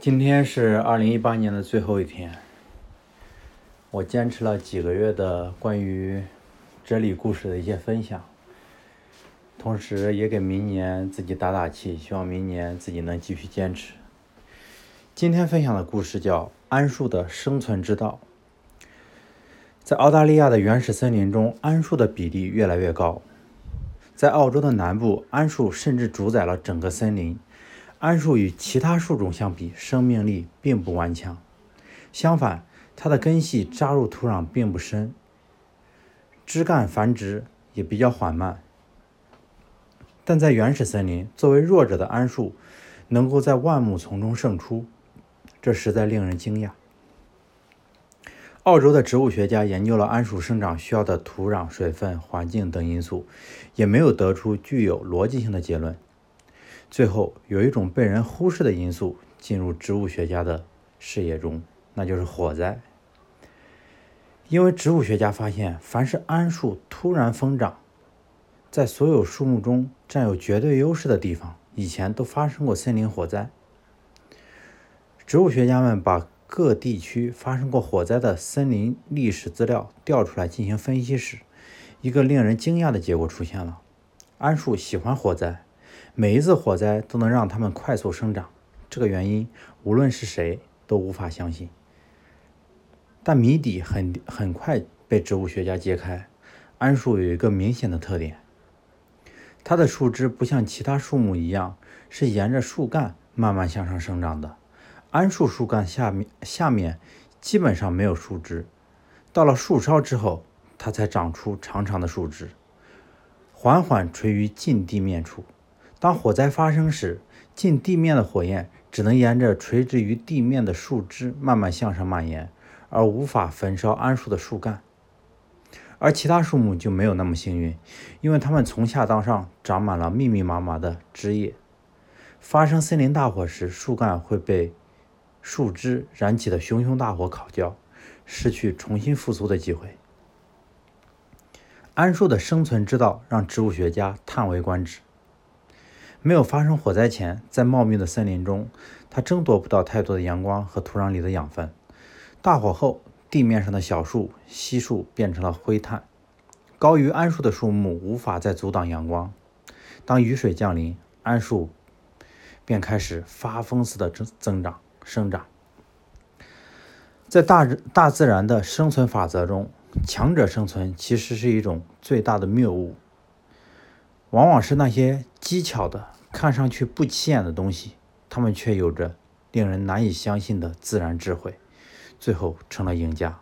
今天是二零一八年的最后一天，我坚持了几个月的关于哲理故事的一些分享，同时也给明年自己打打气，希望明年自己能继续坚持。今天分享的故事叫《桉树的生存之道》。在澳大利亚的原始森林中，桉树的比例越来越高。在澳洲的南部，桉树甚至主宰了整个森林。桉树与其他树种相比，生命力并不顽强。相反，它的根系扎入土壤并不深，枝干繁殖也比较缓慢。但在原始森林，作为弱者的桉树能够在万木丛中胜出，这实在令人惊讶。澳洲的植物学家研究了桉树生长需要的土壤、水分、环境等因素，也没有得出具有逻辑性的结论。最后，有一种被人忽视的因素进入植物学家的视野中，那就是火灾。因为植物学家发现，凡是桉树突然疯长，在所有树木中占有绝对优势的地方，以前都发生过森林火灾。植物学家们把各地区发生过火灾的森林历史资料调出来进行分析时，一个令人惊讶的结果出现了：桉树喜欢火灾，每一次火灾都能让它们快速生长。这个原因，无论是谁都无法相信。但谜底很很快被植物学家揭开：桉树有一个明显的特点，它的树枝不像其他树木一样是沿着树干慢慢向上生长的。桉树树干下面下面基本上没有树枝，到了树梢之后，它才长出长长的树枝，缓缓垂于近地面处。当火灾发生时，近地面的火焰只能沿着垂直于地面的树枝慢慢向上蔓延，而无法焚烧桉树的树干。而其他树木就没有那么幸运，因为它们从下到上长满了密密麻麻的枝叶。发生森林大火时，树干会被树枝燃起的熊熊大火烤焦，失去重新复苏的机会。桉树的生存之道让植物学家叹为观止。没有发生火灾前，在茂密的森林中，它争夺不到太多的阳光和土壤里的养分。大火后，地面上的小树、稀树变成了灰炭，高于桉树的树木无法再阻挡阳光。当雨水降临，桉树便开始发疯似的增增长。生长在大大自然的生存法则中，强者生存其实是一种最大的谬误。往往是那些机巧的、看上去不起眼的东西，他们却有着令人难以相信的自然智慧，最后成了赢家。